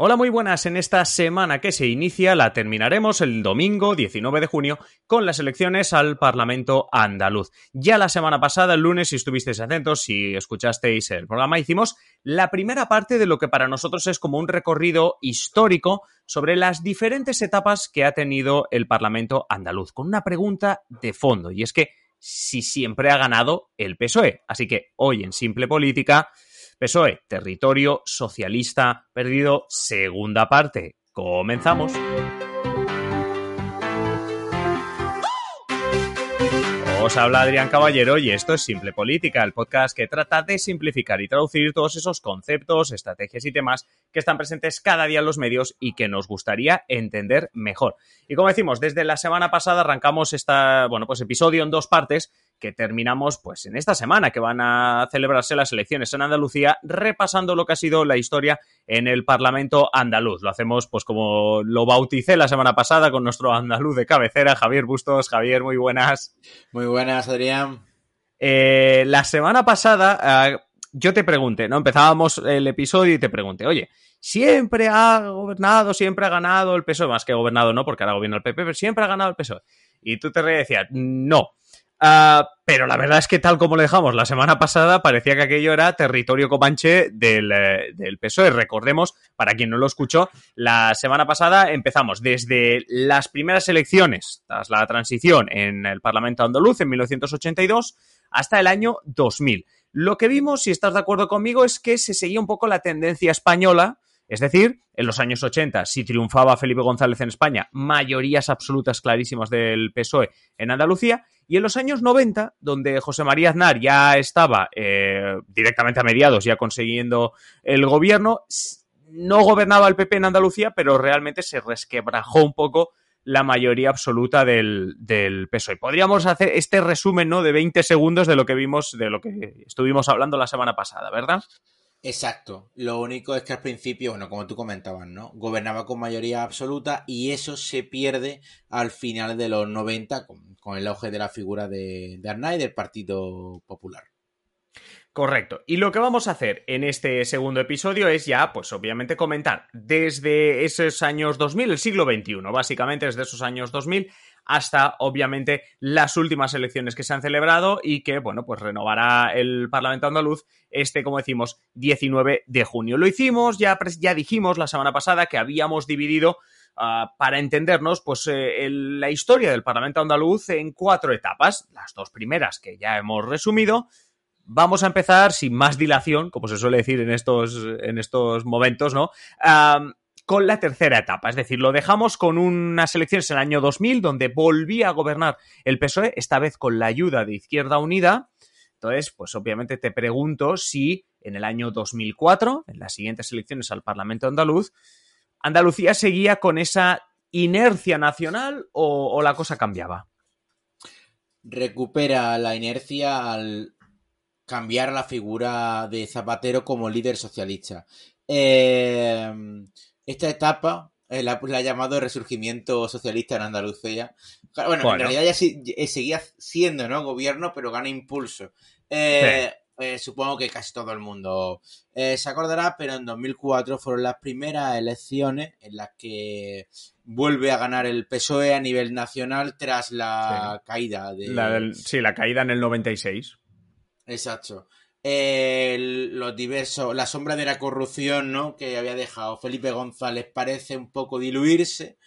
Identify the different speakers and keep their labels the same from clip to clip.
Speaker 1: Hola, muy buenas. En esta semana que se inicia la terminaremos el domingo 19 de junio con las elecciones al Parlamento andaluz. Ya la semana pasada, el lunes, si estuvisteis atentos, si escuchasteis el programa, hicimos la primera parte de lo que para nosotros es como un recorrido histórico sobre las diferentes etapas que ha tenido el Parlamento andaluz, con una pregunta de fondo, y es que si siempre ha ganado el PSOE. Así que hoy en Simple Política PSOE, territorio socialista perdido, segunda parte. Comenzamos. Os habla Adrián Caballero y esto es Simple Política, el podcast que trata de simplificar y traducir todos esos conceptos, estrategias y temas que están presentes cada día en los medios y que nos gustaría entender mejor. Y como decimos, desde la semana pasada arrancamos esta, bueno, pues episodio en dos partes que terminamos pues en esta semana que van a celebrarse las elecciones en Andalucía repasando lo que ha sido la historia en el Parlamento andaluz. Lo hacemos pues como lo bauticé la semana pasada con nuestro andaluz de cabecera, Javier Bustos. Javier, muy buenas.
Speaker 2: Muy buenas, Adrián.
Speaker 1: Eh, la semana pasada eh, yo te pregunté, ¿no? Empezábamos el episodio y te pregunté, oye, siempre ha gobernado, siempre ha ganado el PSOE, más que gobernado no, porque ahora gobierna el PP, pero siempre ha ganado el PSOE. Y tú te decías, no. Ah, pero la verdad es que tal como lo dejamos la semana pasada, parecía que aquello era territorio comanche del, eh, del, PSOE. Recordemos, para quien no lo escuchó, la semana pasada empezamos desde las primeras elecciones, tras la transición en el Parlamento andaluz en 1982, hasta el año 2000. Lo que vimos, si estás de acuerdo conmigo, es que se seguía un poco la tendencia española es decir, en los años 80, si triunfaba Felipe González en España, mayorías absolutas clarísimas del PSOE en Andalucía, y en los años 90, donde José María Aznar ya estaba eh, directamente a mediados, ya consiguiendo el gobierno, no gobernaba el PP en Andalucía, pero realmente se resquebrajó un poco la mayoría absoluta del, del, PSOE. Podríamos hacer este resumen ¿no? de 20 segundos de lo que vimos, de lo que estuvimos hablando la semana pasada, ¿verdad?
Speaker 2: Exacto. Lo único es que al principio, bueno, como tú comentabas, ¿no? Gobernaba con mayoría absoluta y eso se pierde al final de los 90 con, el auge de la figura de, de del Partido Popular.
Speaker 1: Correcto. Y lo que vamos a hacer en este segundo episodio es ya, pues obviamente comentar desde esos años 2000, el siglo XXI, básicamente desde esos años 2000 hasta obviamente las últimas elecciones que se han celebrado y que, bueno, pues renovará el Parlamento andaluz este, como decimos, 19 de junio. Lo hicimos, ya, ya dijimos la semana pasada que habíamos dividido Uh, para entendernos, pues eh, la historia del Parlamento andaluz en cuatro etapas. Las dos primeras que ya hemos resumido. Vamos a empezar sin más dilación, como se suele decir en estos, en estos momentos, ¿no? Con la tercera etapa. Es decir, lo dejamos con unas elecciones en el año 2000 donde volvía a gobernar el PSOE, esta vez con la ayuda de Izquierda Unida. Entonces, pues obviamente te pregunto si en el año 2004, en las siguientes elecciones al Parlamento andaluz, Andalucía seguía con esa inercia nacional o, o la cosa cambiaba.
Speaker 2: Recupera la inercia al cambiar la figura de Zapatero como líder socialista. Eh, esta etapa eh, la, ha llamado resurgimiento socialista en Andalucía. Bueno, en realidad ya eh, seguía siendo ¿no? gobierno, pero gana impulso. Eh, supongo que casi todo el mundo se acordará, pero en 2004 fueron las primeras elecciones en las que vuelve a ganar el PSOE a nivel nacional tras la caída
Speaker 1: de... sí, la caída en el 96.
Speaker 2: Exacto los diversos, la sombra de la corrupción, ¿no? Que había dejado Felipe González parece un poco diluirse.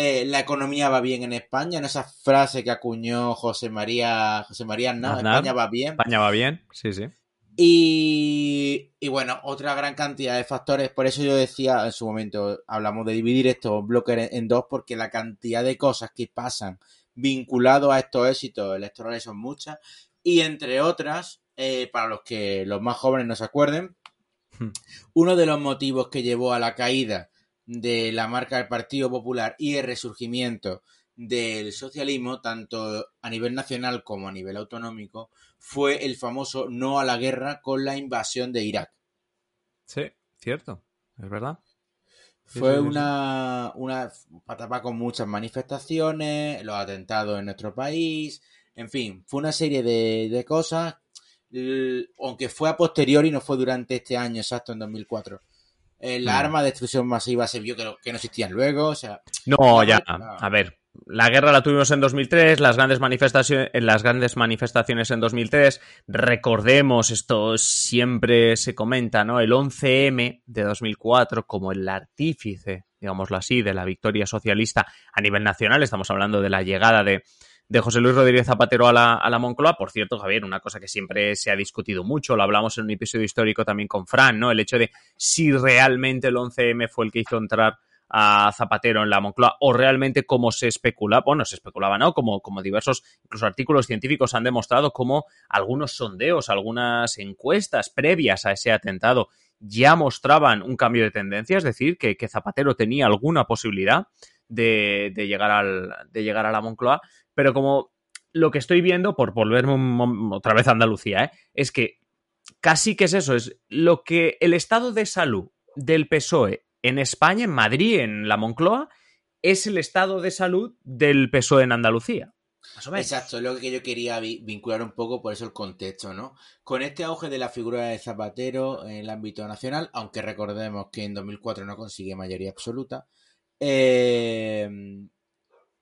Speaker 2: Eh, la economía va bien en España, en esa frase que acuñó José María, José María España va bien.
Speaker 1: España va bien, sí, sí.
Speaker 2: Y, y, bueno, otra gran cantidad de factores, por eso yo decía en su momento, hablamos de dividir estos bloques en dos, porque la cantidad de cosas que pasan vinculados a estos éxitos electorales son muchas, y entre otras, eh, para los que los más jóvenes no se acuerden, hmm. uno de los motivos que llevó a la caída de la marca del Partido Popular y el resurgimiento del socialismo, tanto a nivel nacional como a nivel autonómico, fue el famoso no a la guerra con la invasión de Irak.
Speaker 1: Sí, cierto, es verdad.
Speaker 2: Fue una, una etapa con muchas manifestaciones, los atentados en nuestro país, en fin, fue una serie de, de cosas aunque fue a posteriori, no fue durante este año exacto, en 2004. eh, la
Speaker 1: Mm.
Speaker 2: arma de destrucción masiva se vio que, no- que no existían luego, o sea,
Speaker 1: No, ya, a ver, la guerra la tuvimos en 2003, las grandes, manifestaciones, las grandes manifestaciones en 2003, recordemos, esto siempre se comenta, ¿no? El 11M de 2004 como el artífice, digámoslo así, de la victoria socialista a nivel nacional, estamos hablando de la llegada de, de José Luis Rodríguez Zapatero a la, a la Moncloa. Por cierto, Javier, una cosa que siempre se ha discutido mucho, lo hablamos en un episodio histórico también con Fran, ¿no? El hecho de si realmente el 11M fue el que hizo entrar a Zapatero en la Moncloa o realmente como se especula, bueno, se especulaba, ¿no? Como, como diversos, incluso artículos científicos han demostrado como algunos sondeos, algunas encuestas previas a ese atentado ya mostraban un cambio de tendencia, es decir, que, que Zapatero tenía alguna posibilidad de, de llegar al, de llegar a la Moncloa, pero como lo que estoy viendo, por volverme otra vez a Andalucía, ¿eh? es que casi que es eso, es lo que el estado de salud del PSOE en España, en Madrid, en la Moncloa, es el estado de salud del PSOE en Andalucía.
Speaker 2: Exacto, es lo que yo quería vi- vincular un poco, por eso el contexto, ¿no? Con este auge de la figura de Zapatero en el ámbito nacional, aunque recordemos que en 2004 no consigue mayoría absoluta, eh,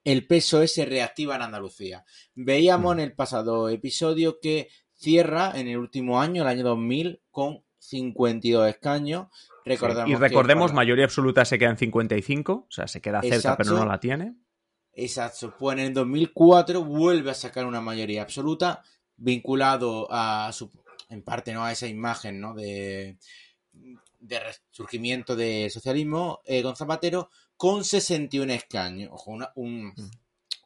Speaker 2: el PSOE se reactiva en Andalucía. Veíamos
Speaker 1: Mm.
Speaker 2: en el pasado episodio que cierra en el último año, el año 2000, con 52 escaños. Recordamos
Speaker 1: y
Speaker 2: que
Speaker 1: recordemos,
Speaker 2: para-
Speaker 1: mayoría absoluta se queda en 55, o sea, se queda cerca,
Speaker 2: Exacto.
Speaker 1: pero no la tiene.
Speaker 2: Exacto. Pues en el 2004 vuelve a sacar una mayoría absoluta vinculado a su, en parte, ¿no? A esa imagen, ¿no? De, de resurgimiento del socialismo eh, con Zapatero con 61 escaños. Ojo, una- un,
Speaker 1: Mm.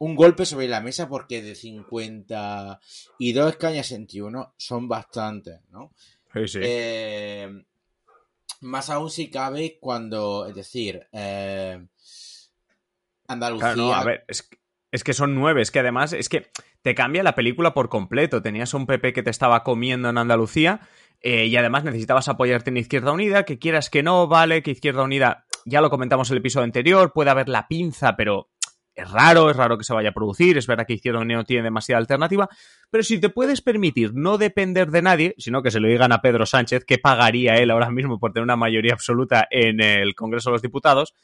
Speaker 2: un golpe sobre la mesa porque de 52 escaños a 61 son bastantes, ¿no?
Speaker 1: Sí, sí.
Speaker 2: Eh, más aún si cabe cuando, es decir, eh, Andalucía...
Speaker 1: Claro, no, a ver, es, que- es que son nueve, es que además es que te cambia la película por completo. Tenías un PP que te estaba comiendo en Andalucía eh, y además necesitabas apoyarte en Izquierda Unida, que quieras que no, vale, que Izquierda Unida, ya lo comentamos en el episodio anterior, puede haber la pinza, pero es raro, es raro que se vaya a producir, es verdad que Izquierda Unida no tiene demasiada alternativa, pero si te puedes permitir no depender de nadie, sino que se lo digan a Pedro Sánchez, que pagaría él ahora mismo por tener una mayoría absoluta en el Congreso de los Diputados,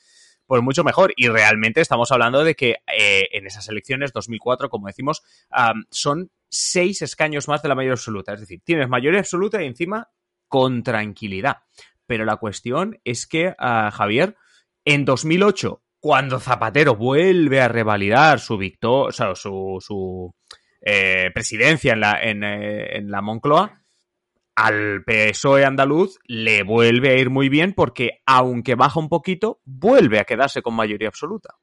Speaker 1: pues mucho mejor. Y realmente estamos hablando de que eh, en esas elecciones 2004, como decimos, son seis escaños más de la mayoría absoluta. Es decir, tienes mayoría absoluta y encima con tranquilidad. Pero la cuestión es que, ah, Javier, en 2008, cuando Zapatero vuelve a revalidar su victoria, o sea, su, su eh, presidencia en la, en, eh, en la Moncloa, al PSOE andaluz le vuelve a ir muy bien porque, aunque baja un poquito, vuelve a quedarse con mayoría absoluta.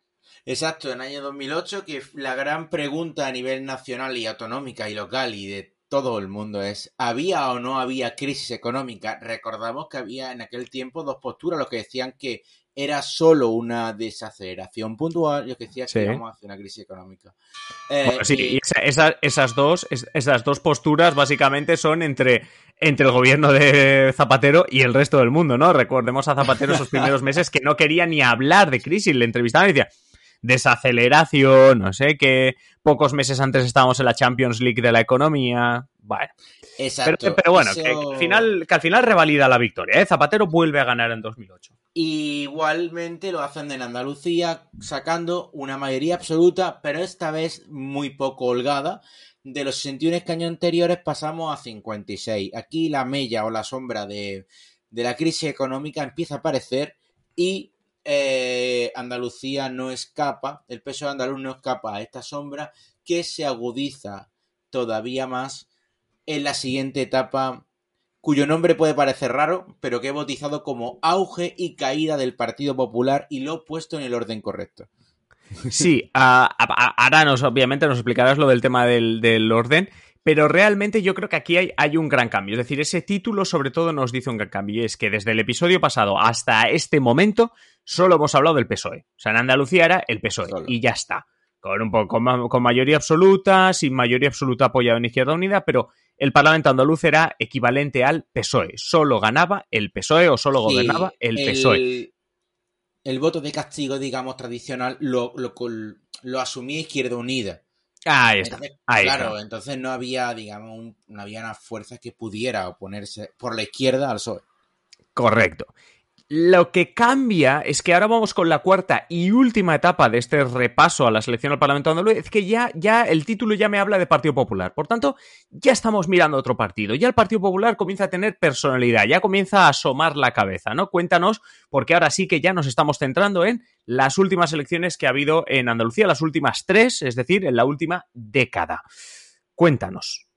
Speaker 2: Exacto, en el año 2008, que la gran pregunta a nivel nacional y autonómica y local y de todo el mundo es, ¿había o no había crisis económica? Recordamos que había en aquel tiempo dos posturas, los que decían que era solo una desaceleración puntual y los que decían
Speaker 1: Sí.
Speaker 2: que íbamos hacia una crisis económica. Eh,
Speaker 1: Bueno, sí,
Speaker 2: y-
Speaker 1: y esa- esa- esas, dos, es- esas dos posturas básicamente son entre, entre el gobierno de Zapatero y el resto del mundo, ¿no? Recordemos a Zapatero esos primeros meses que no quería ni hablar de crisis, le entrevistaban y decía desaceleración, no sé qué, pocos meses antes estábamos en la Champions League de la economía, bueno. Pero,
Speaker 2: exacto.
Speaker 1: pero bueno,
Speaker 2: Eso-
Speaker 1: que, al final, que al final revalida la victoria, ¿eh? Zapatero vuelve a ganar en 2008.
Speaker 2: Igualmente lo hacen en Andalucía, sacando una mayoría absoluta, pero esta vez muy poco holgada. De los 61 escaños anteriores pasamos a 56. Aquí la mella o la sombra de, de la crisis económica empieza a aparecer y eh, Andalucía no escapa, el peso andaluz no escapa a esta sombra que se agudiza todavía más en la siguiente etapa cuyo nombre puede parecer raro, pero que he bautizado como auge y caída del Partido Popular y lo he puesto en el orden correcto.
Speaker 1: Sí, ahora nos, obviamente nos explicarás lo del tema del orden, pero realmente yo creo que aquí hay, hay un gran cambio. Es decir, ese título sobre todo nos dice un gran cambio. Y es que desde el episodio pasado hasta este momento solo hemos hablado del PSOE. O sea, en Andalucía era el PSOE
Speaker 2: Solo.
Speaker 1: y ya está. Con, un poco, con, ma- con mayoría absoluta, sin mayoría absoluta apoyado en Izquierda Unida, pero el Parlamento andaluz era equivalente al PSOE. Solo ganaba el PSOE o solo
Speaker 2: Sí,
Speaker 1: gobernaba el E. PSOE.
Speaker 2: El, el voto de castigo, digamos, tradicional, lo, lo, lo asumía Izquierda Unida.
Speaker 1: Ahí está.
Speaker 2: Entonces,
Speaker 1: Ahí
Speaker 2: claro,
Speaker 1: está.
Speaker 2: entonces no había, digamos, un- no había una fuerza que pudiera oponerse por la izquierda al PSOE.
Speaker 1: Correcto. Lo que cambia es que ahora vamos con la cuarta y última etapa de este repaso a la selección al Parlamento andaluz, es que ya, ya el título ya me habla de Partido Popular. Por tanto, ya estamos mirando otro partido. Ya el Partido Popular comienza a tener personalidad, ya comienza a asomar la cabeza, ¿no? Cuéntanos, porque ahora sí que ya nos estamos centrando en las últimas elecciones que ha habido en Andalucía, las últimas tres, es decir, en la última década. Cuéntanos.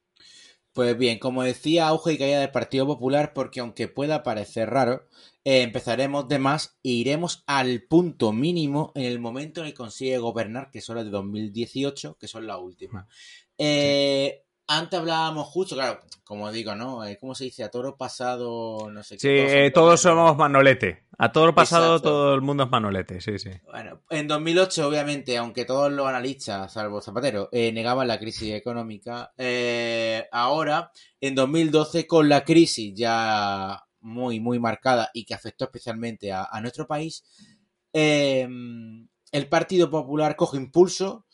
Speaker 2: Pues bien, como decía, auge y caída del Partido Popular, porque aunque pueda parecer raro, eh, empezaremos de más e iremos al punto mínimo en el momento en el que consigue gobernar, que son las de 2018, que son las últimas. Eh, antes hablábamos justo, claro, como digo, ¿no? Eh, ¿Cómo se dice? A toro pasado, no sé
Speaker 1: qué. Sí, todos, somos Manolete. A toro pasado todo el mundo es Manolete, sí, sí.
Speaker 2: Bueno, en 2008, obviamente, aunque todos los analistas, salvo Zapatero, negaban la crisis económica, ahora, en 2012, con la crisis ya muy, muy marcada y que afectó especialmente a, nuestro país, el Partido Popular coge impulso,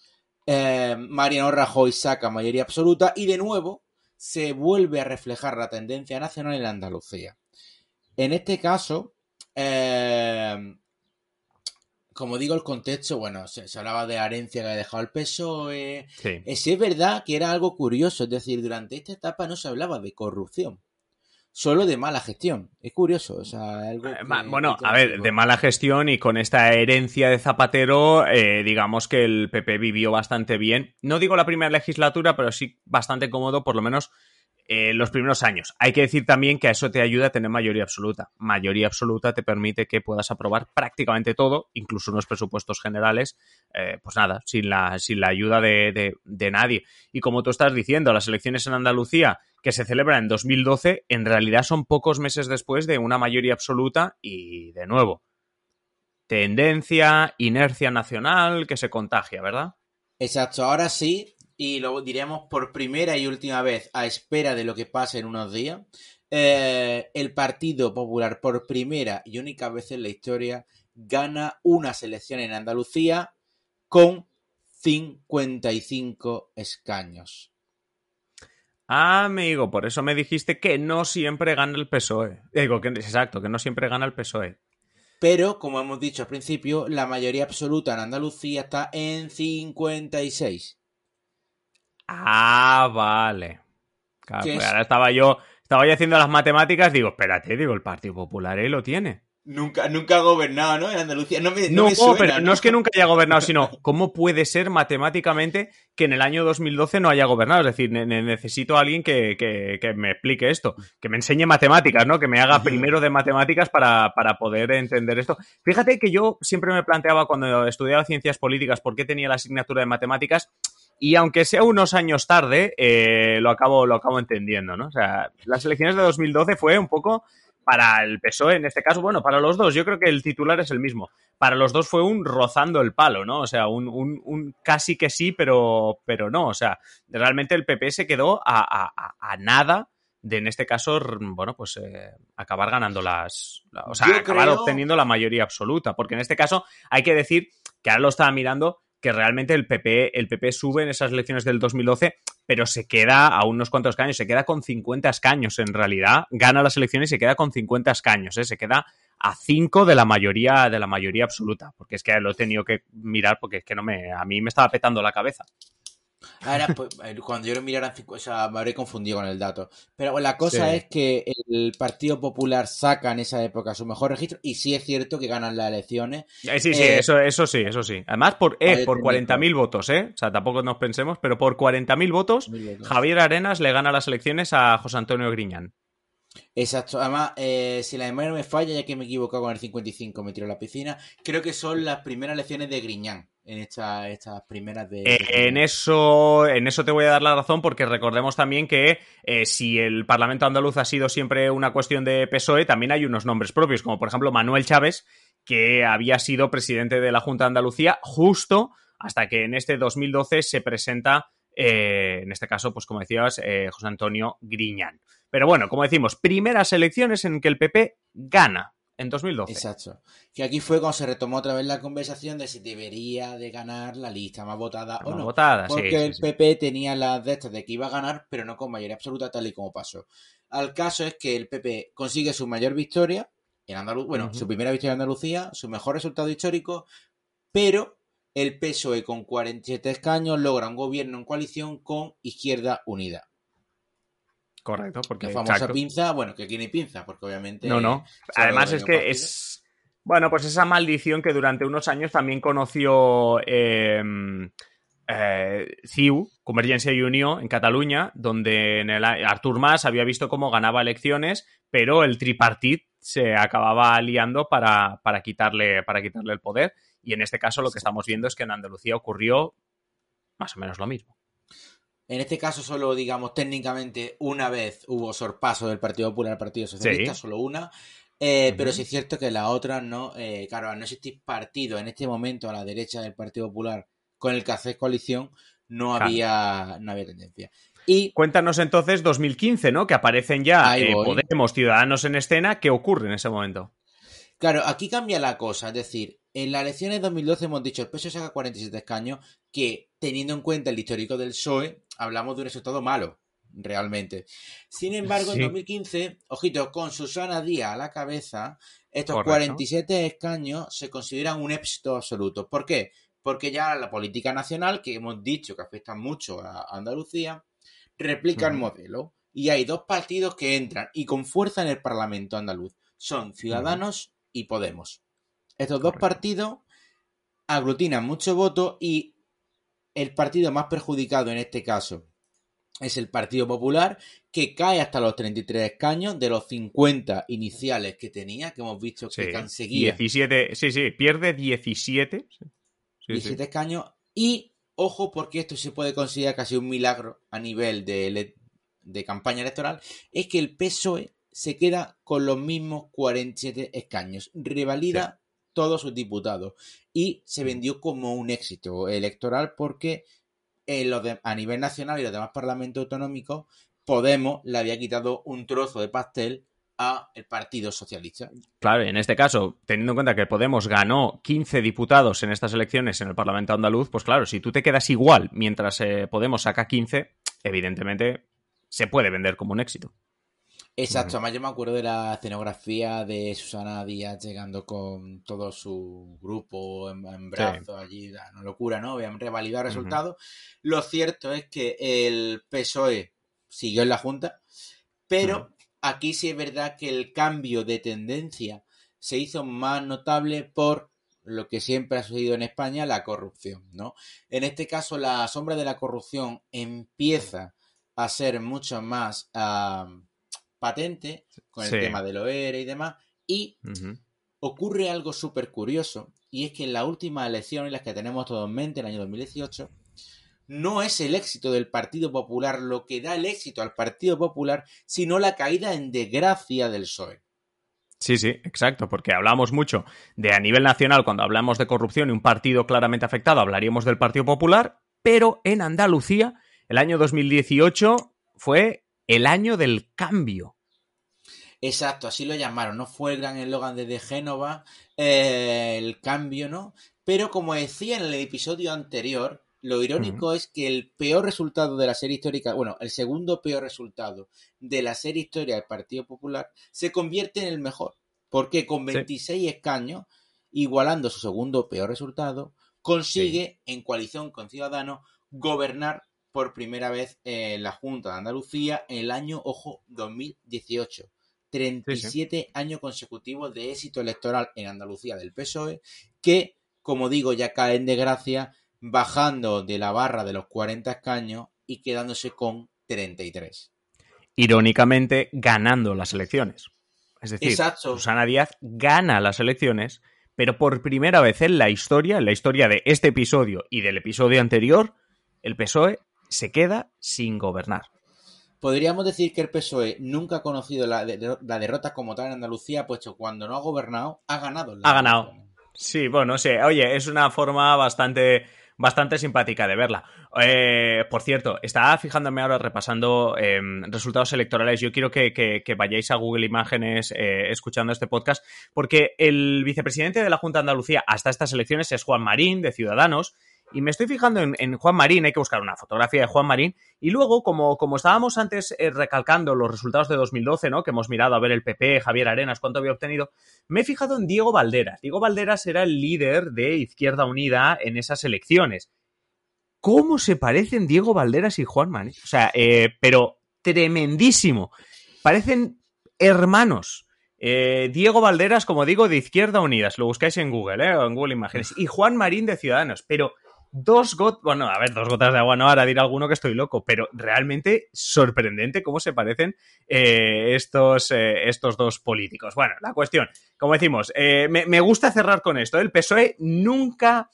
Speaker 2: eh, Mariano Rajoy saca mayoría absoluta y de nuevo se vuelve a reflejar la tendencia nacional en Andalucía. En este caso, em, como digo, el contexto, bueno, se, hablaba de la herencia que había dejado el PSOE. Sí. Es, verdad que era algo curioso, es decir, durante esta etapa no se hablaba de corrupción solo de mala gestión. Es curioso, o sea, algo eh,
Speaker 1: bueno, a ver, de mala gestión y con esta herencia de Zapatero, eh, digamos que el PP vivió bastante bien. No digo la primera legislatura, pero sí bastante cómodo, por lo menos eh, los primeros años. Hay que decir también que a eso te ayuda a tener mayoría absoluta. Mayoría absoluta te permite que puedas aprobar prácticamente todo, incluso unos presupuestos generales, eh, pues nada, sin la, sin la ayuda de, de, nadie. Y como tú estás diciendo, las elecciones en Andalucía que se celebran en 2012, en realidad son pocos meses después de una mayoría absoluta y, de nuevo, tendencia, inercia nacional que se contagia, ¿verdad?
Speaker 2: Exacto, ahora sí, y lo diremos por primera y última vez a espera de lo que pase en unos días, eh, el Partido Popular por primera y única vez en la historia gana una selección en Andalucía con 55 escaños.
Speaker 1: Amigo, por eso me dijiste que no siempre gana el PSOE. Digo, que, exacto, que no siempre gana el PSOE.
Speaker 2: Pero, como hemos dicho al principio, la mayoría absoluta en Andalucía está en 56.
Speaker 1: Ah, vale. Pues ahora estaba yo, estaba yo haciendo las matemáticas, digo, espérate, digo, el Partido Popular él lo tiene.
Speaker 2: Nunca, nunca ha gobernado, ¿no? En Andalucía. No, me,
Speaker 1: no, pero ¿no? es que nunca haya gobernado, sino cómo puede ser matemáticamente que en el año 2012 no haya gobernado. Es decir, necesito a alguien que, que, me explique esto, que me enseñe matemáticas, ¿no? Que me haga primero de matemáticas para, para, poder entender esto. Fíjate que yo siempre me planteaba cuando estudiaba ciencias políticas por qué tenía la asignatura de matemáticas y aunque sea unos años tarde, eh, lo, acabo, lo acabo entendiendo, ¿no? O sea, las elecciones de 2012 fue un poco para el PSOE, en este caso, bueno, para los dos, yo creo que el titular es el mismo. Para los dos fue un rozando el palo, ¿no? O sea, un, un, casi que sí, pero, pero no. O sea, realmente el PP se quedó a, a, nada de, en este caso, bueno, pues eh, acabar ganando las. O sea, acabar obteniendo la mayoría absoluta. Porque en este caso hay que decir que ahora lo estaba mirando que realmente el PP, el PP sube en esas elecciones del 2012, pero se queda a unos cuantos escaños, se queda con 50 escaños en realidad, gana las elecciones y se queda con 50 escaños, ¿eh? se queda a 5 de la mayoría de la mayoría absoluta, porque es que lo he tenido que mirar porque es que no me a mí me estaba petando la cabeza.
Speaker 2: Ahora, pues, eh, cuando yo lo mirara, o sea, me habré confundido con el dato. Pero la cosa es que el Partido Popular saca en esa época su mejor registro y sí es cierto que ganan las elecciones.
Speaker 1: Eh, sí, sí, eso, eso sí, eso sí. Además, por, eh, por 40.000 votos, ¿eh? O sea, tampoco nos pensemos, pero por 40.000 votos, votos, Javier Arenas le gana las elecciones a José Antonio Griñán.
Speaker 2: Exacto, además, eh, si la memoria no me falla, ya que me he equivocado con el 55, me tiro a la piscina, creo que son las primeras lecciones de Griñán en estas primeras de,
Speaker 1: eh, en eso en eso te voy a dar la razón porque recordemos también que eh, si el Parlamento andaluz ha sido siempre una cuestión de PSOE también hay unos nombres propios como por ejemplo Manuel Chávez que había sido presidente de la Junta de Andalucía justo hasta que en este 2012 se presenta en este caso pues como decías José Antonio Griñán. Pero bueno, como decimos, primeras elecciones en que el PP gana en 2012.
Speaker 2: Exacto. Que aquí fue cuando se retomó otra vez la conversación de si debería de ganar la lista más votada o no.
Speaker 1: Votada,
Speaker 2: porque el PP tenía las de estas de que iba a ganar, pero no con mayoría absoluta tal y como pasó. Al caso es que el PP consigue su mayor victoria en Andalucía, bueno, su primera victoria en Andalucía, su mejor resultado histórico, pero el PSOE con 47 escaños logra un gobierno en coalición con Izquierda Unida.
Speaker 1: Correcto, porque
Speaker 2: la famosa pinza, bueno, que aquí no hay pinza, porque obviamente.
Speaker 1: No, no. Además es que es. Bueno, pues esa maldición que durante unos años también conoció em, eh, CIU, Convergencia y Unión, en Cataluña, donde en el, Artur Mas había visto cómo ganaba elecciones, pero el tripartit se acababa aliando para, para, quitarle, para quitarle el poder. Y en este caso lo que estamos viendo es que en Andalucía ocurrió más o menos lo mismo.
Speaker 2: En este caso, solo, digamos, técnicamente una vez hubo sorpaso del Partido Popular al Partido Socialista, solo una. Eh, pero sí es cierto que la otra no. Eh, claro, al no existir partido en este momento a la derecha del Partido Popular con el que hace coalición, no había, no había tendencia.
Speaker 1: Y cuéntanos entonces 2015, ¿no? Que aparecen ya eh, Podemos, Ciudadanos en escena. ¿Qué ocurre en ese momento?
Speaker 2: Claro, aquí cambia la cosa. Es decir, en las elecciones de 2012 hemos dicho el PSOE saca 47 escaños, que teniendo en cuenta el histórico del PSOE, hablamos de un resultado malo, realmente. Sin embargo, en 2015, ojito, con Susana Díaz a la cabeza, estos 47 escaños se consideran un éxito absoluto. ¿Por qué? Porque ya la política nacional, que hemos dicho que afecta mucho a Andalucía, replica el modelo. Y hay dos partidos que entran y con fuerza en el Parlamento andaluz. Son Ciudadanos y Podemos. Estos dos partidos aglutinan mucho voto y el partido más perjudicado en este caso es el Partido Popular, que cae hasta los 33 escaños de los 50 iniciales que tenía, que hemos visto que conseguía.
Speaker 1: 17, sí, sí, pierde 17.
Speaker 2: 17 escaños. Y ojo, porque esto se puede considerar casi un milagro a nivel de, de campaña electoral, es que el PSOE se queda con los mismos 47 escaños. Revalida todos sus diputados. Y se vendió como un éxito electoral porque eh, a nivel nacional y los demás parlamentos autonómicos, Podemos le había quitado un trozo de pastel a el Partido Socialista.
Speaker 1: Claro, en este caso, teniendo en cuenta que Podemos ganó 15 diputados en estas elecciones en el Parlamento andaluz, pues claro, si tú te quedas igual mientras eh, Podemos saca 15, evidentemente se puede vender como un éxito.
Speaker 2: Exacto, además yo me acuerdo de la escenografía de Susana Díaz llegando con todo su grupo en, brazos allí, una locura, ¿no? Habían revalidado resultados. Lo cierto es que el PSOE siguió en la Junta, pero aquí sí es verdad que el cambio de tendencia se hizo más notable por lo que siempre ha sucedido en España, la corrupción, ¿no? En este caso, la sombra de la corrupción empieza a ser mucho más patente con el tema de lo ERE y demás. Y ocurre algo súper curioso, y es que en las últimas elecciones, las que tenemos todos en mente, el año 2018, no es el éxito del Partido Popular lo que da el éxito al Partido Popular, sino la caída en desgracia del PSOE.
Speaker 1: Sí, sí, exacto, porque hablamos mucho de a nivel nacional, cuando hablamos de corrupción y un partido claramente afectado, hablaríamos del Partido Popular, pero en Andalucía, el año 2018 fue el año del cambio.
Speaker 2: Exacto, así lo llamaron, ¿no? Fue el gran eslogan de, Génova, eh, el cambio, ¿no? Pero como decía en el episodio anterior, lo irónico es que el peor resultado de la serie histórica, bueno, el segundo peor resultado de la serie historia del Partido Popular se convierte en el mejor, porque con 26 escaños, igualando su segundo peor resultado, consigue, en coalición con Ciudadanos, gobernar por primera vez en la Junta de Andalucía en el año, ojo, 2018. 37 años consecutivos de éxito electoral en Andalucía del PSOE, que, como digo, ya cae en desgracia, bajando de la barra de los 40 escaños y quedándose con 33.
Speaker 1: Irónicamente, ganando las elecciones. Es decir, Susana Díaz gana las elecciones, pero por primera vez en la historia, en la historia de este episodio y del episodio anterior, el PSOE se queda sin gobernar.
Speaker 2: Podríamos decir que el PSOE nunca ha conocido la, derrota como tal en Andalucía, puesto que cuando no ha gobernado, ha ganado.
Speaker 1: ha ganado. Sí, bueno, no sé. Oye, es una forma bastante bastante simpática de verla. Eh, por cierto, estaba fijándome ahora repasando em, resultados electorales. Yo quiero que, vayáis a Google Imágenes eh, escuchando este podcast, porque el vicepresidente de la Junta de Andalucía hasta estas elecciones es Juan Marín, de Ciudadanos, y me estoy fijando en, Juan Marín, hay que buscar una fotografía de Juan Marín, y luego, como, como estábamos antes eh, recalcando los resultados de 2012, ¿no? Que hemos mirado a ver el PP, Javier Arenas, cuánto había obtenido, me he fijado en Diego Valderas. Diego Valderas era el líder de Izquierda Unida en esas elecciones. ¿Cómo se parecen Diego Valderas y Juan Marín? O sea, eh, pero tremendísimo. Parecen hermanos. Eh, Diego Valderas, como digo, de Izquierda Unida. lo buscáis en Google, ¿eh? O en Google Imágenes. Y Juan Marín de Ciudadanos. Pero dos gotas, bueno, a ver, dos gotas de agua no, ahora dirá alguno que estoy loco, pero realmente sorprendente cómo se parecen eh, estos, eh, estos dos políticos. Bueno, la cuestión, como decimos, eh, me, gusta cerrar con esto. El PSOE nunca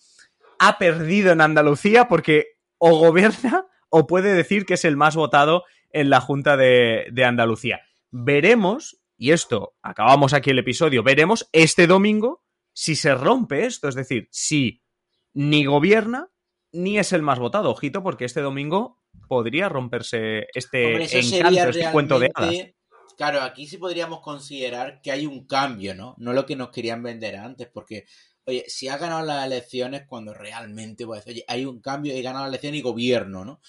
Speaker 1: ha perdido en Andalucía porque o gobierna o puede decir que es el más votado en la Junta de, de Andalucía. Veremos, y esto, acabamos aquí el episodio, veremos este domingo si se rompe esto, es decir, si ni gobierna ni es el más votado. Ojito, porque este domingo podría romperse este encanto, este cuento de hadas.
Speaker 2: Claro, aquí sí podríamos considerar que hay un cambio, ¿no? No lo que nos querían vender antes, porque, oye, si ha ganado las elecciones cuando realmente, pues, oye, hay un cambio, he ganado la elección y gobierno, ¿no?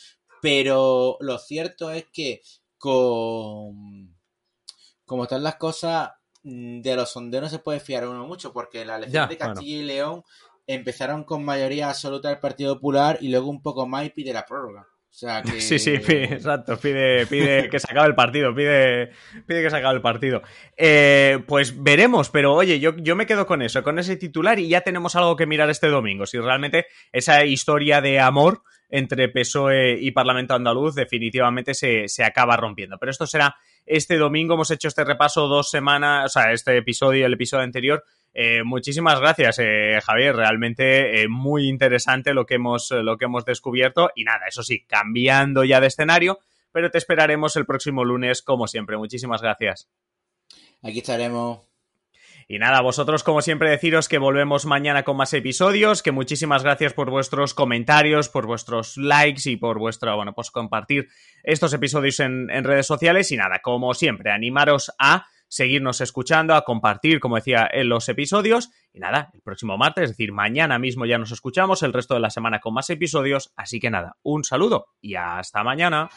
Speaker 2: Pero lo cierto es que con... Como están las cosas, mm, de los sondeos no se puede fiar uno mucho, porque la elección de Castilla y León empezaron con mayoría absoluta del Partido Popular y luego un poco más y pide la prórroga. O sea que...
Speaker 1: Sí, sí, exacto, pide, pide que se acabe el partido, pide, pide que se acabe el partido. Eh, pues veremos, pero oye, yo, yo me quedo con eso, con ese titular y ya tenemos algo que mirar este domingo. Si realmente esa historia de amor entre PSOE y Parlamento Andaluz definitivamente se, se acaba rompiendo. Pero esto será este domingo, hemos hecho este repaso dos semanas, o sea, este episodio y el episodio anterior eh, muchísimas gracias, eh, Javier. Realmente eh, muy interesante lo que, hemos, lo que hemos descubierto. Y nada, eso sí, cambiando ya de escenario, pero te esperaremos el próximo lunes, como siempre. Muchísimas gracias.
Speaker 2: Aquí estaremos.
Speaker 1: Y nada, vosotros como siempre deciros que volvemos mañana con más episodios, que muchísimas gracias por vuestros comentarios, por vuestros likes y por vuestro, bueno, pues compartir estos episodios en, en redes sociales. Y nada, como siempre, animaros a seguirnos escuchando, a compartir, como decía, en los episodios. Y nada, el próximo martes, es decir, mañana mismo ya nos escuchamos, el resto de la semana con más episodios. Así que nada, un saludo y hasta mañana.